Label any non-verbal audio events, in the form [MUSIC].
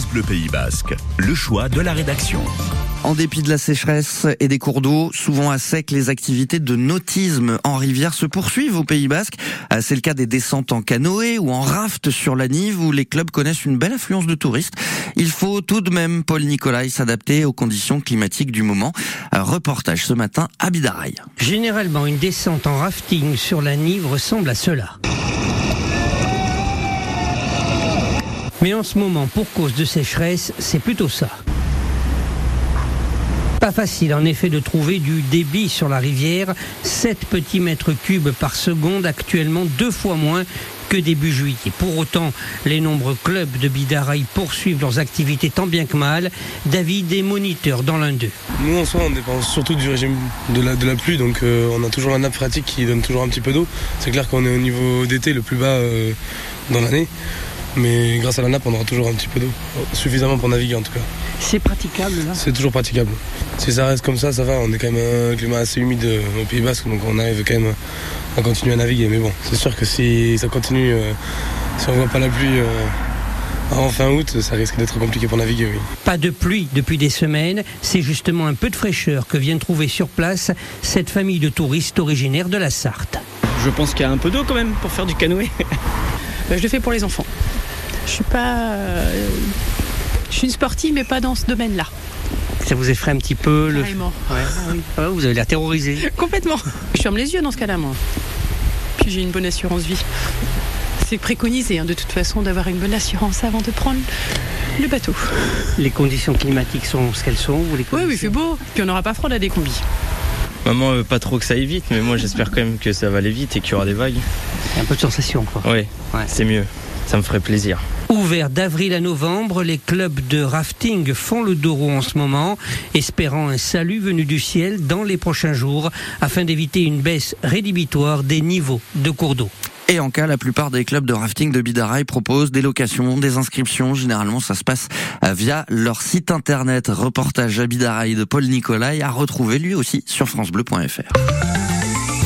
France Bleu Pays Basque, le choix de la rédaction. En dépit de la sécheresse et des cours d'eau, souvent à sec, les activités de nautisme en rivière se poursuivent au Pays Basque. Euh, c'est le cas des descentes en canoë ou en raft sur la Nive où les clubs connaissent une belle affluence de touristes. Il faut tout de même, Paul Nicolai, s'adapter aux conditions climatiques du moment. Un reportage ce matin à Bidaraï. Généralement, une descente en rafting sur la Nive ressemble à cela. Mais en ce moment, pour cause de sécheresse, c'est plutôt ça. Pas facile en effet de trouver du débit sur la rivière, 7 petits mètres cubes par seconde, actuellement deux fois moins que début juillet. Pour autant, les nombreux clubs de Bidaraï poursuivent leurs activités tant bien que mal. David est moniteur dans l'un d'eux. Nous en soi on dépend surtout du régime de la, pluie, donc euh, on a toujours la nappe pratique qui donne toujours un petit peu d'eau. C'est clair qu'on est au niveau d'été le plus bas euh, dans l'année. Mais grâce à la nappe, on aura toujours un petit peu d'eau. Suffisamment pour naviguer en tout cas. C'est praticable là C'est toujours praticable. Si ça reste comme ça, ça va. On est quand même un climat assez humide euh, au Pays Basque, donc on arrive quand même à continuer à naviguer. Mais bon, c'est sûr que si ça continue, euh, si on voit pas la pluie euh, avant fin août, ça risque d'être compliqué pour naviguer, oui. Pas de pluie depuis des semaines, c'est justement un peu de fraîcheur que vient trouver sur place cette famille de touristes originaires de la Sarthe. Je pense qu'il y a un peu d'eau quand même pour faire du canoë. [LAUGHS] je le fais pour les enfants. Je suis pas. euh, je suis une sportive, mais pas dans ce domaine-là. Ça vous effraie un petit peu le... Carrément. Ouais, ah oui. Ah, vous avez l'air terrorisé. [LAUGHS] Complètement. Je ferme les yeux dans ce cas-là, moi. Puis j'ai une bonne assurance vie. C'est préconisé, hein, de toute façon, d'avoir une bonne assurance avant de prendre le bateau. Les conditions climatiques sont ce qu'elles sont les Oui, oui, il fait beau. Puis on n'aura pas froid à des combis. Maman veut pas trop que ça aille vite, mais moi j'espère quand même que ça va aller vite et qu'il y aura des vagues. Il y a un peu de sensation quoi. Oui, Ouais. c'est mieux. Ça me ferait plaisir. Ouvert d'avril à novembre, les clubs de rafting font le dos rond en ce moment, espérant un salut venu du ciel dans les prochains jours afin d'éviter une baisse rédhibitoire des niveaux de cours d'eau. Et en cas, la plupart des clubs de rafting de Bidaraï proposent des locations, des inscriptions. Généralement, ça se passe euh, via leur site internet. Reportage à Bidaraï de Paul Nicolai à retrouver lui aussi sur francebleu.fr.